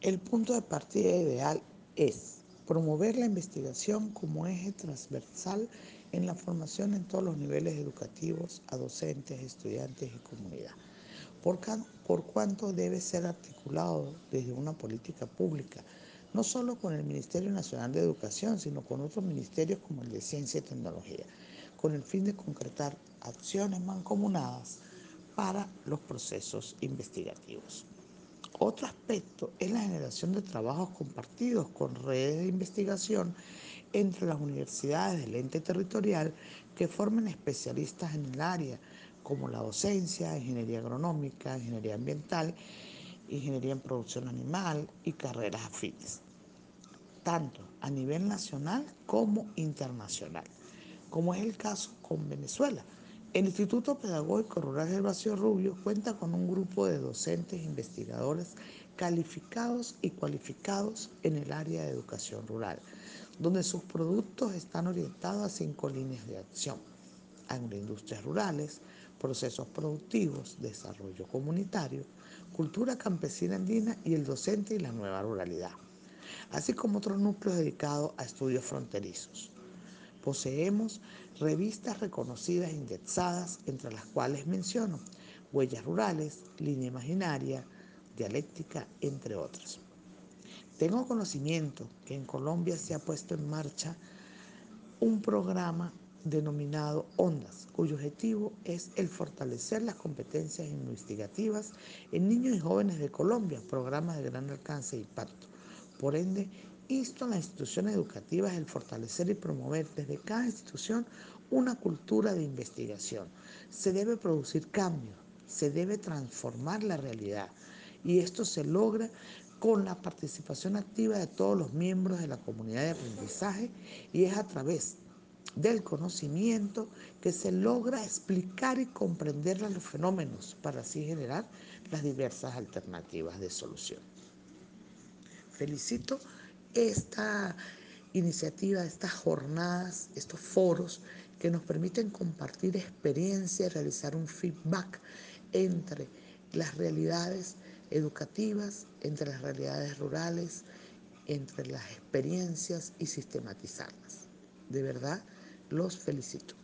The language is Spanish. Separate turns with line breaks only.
El punto de partida ideal es promover la investigación como eje transversal en la formación en todos los niveles educativos a docentes, estudiantes y comunidad, por, por cuanto debe ser articulado desde una política pública, no solo con el Ministerio Nacional de Educación, sino con otros ministerios como el de Ciencia y Tecnología, con el fin de concretar acciones mancomunadas para los procesos investigativos. Otro aspecto es la generación de trabajos compartidos con redes de investigación entre las universidades del ente territorial que formen especialistas en el área, como la docencia, ingeniería agronómica, ingeniería ambiental, ingeniería en producción animal y carreras afines, tanto a nivel nacional como internacional, como es el caso con Venezuela el Instituto Pedagógico Rural Gervasio Rubio cuenta con un grupo de docentes e investigadores calificados y cualificados en el área de educación rural, donde sus productos están orientados a cinco líneas de acción. Agroindustrias rurales, procesos productivos, desarrollo comunitario, cultura campesina andina y el docente y la nueva ruralidad, así como otros núcleos dedicados a estudios fronterizos. Poseemos revistas reconocidas e indexadas, entre las cuales menciono Huellas Rurales, Línea Imaginaria, Dialéctica, entre otras. Tengo conocimiento que en Colombia se ha puesto en marcha un programa denominado ONDAS, cuyo objetivo es el fortalecer las competencias investigativas en niños y jóvenes de Colombia, programas de gran alcance e impacto. Por ende, insto a las instituciones educativas el fortalecer y promover desde cada institución una cultura de investigación. Se debe producir cambio, se debe transformar la realidad y esto se logra con la participación activa de todos los miembros de la comunidad de aprendizaje y es a través del conocimiento que se logra explicar y comprender los fenómenos para así generar las diversas alternativas de solución. Felicito esta iniciativa, estas jornadas, estos foros que nos permiten compartir experiencias, realizar un feedback entre las realidades educativas, entre las realidades rurales, entre las experiencias y sistematizarlas. De verdad, los felicito.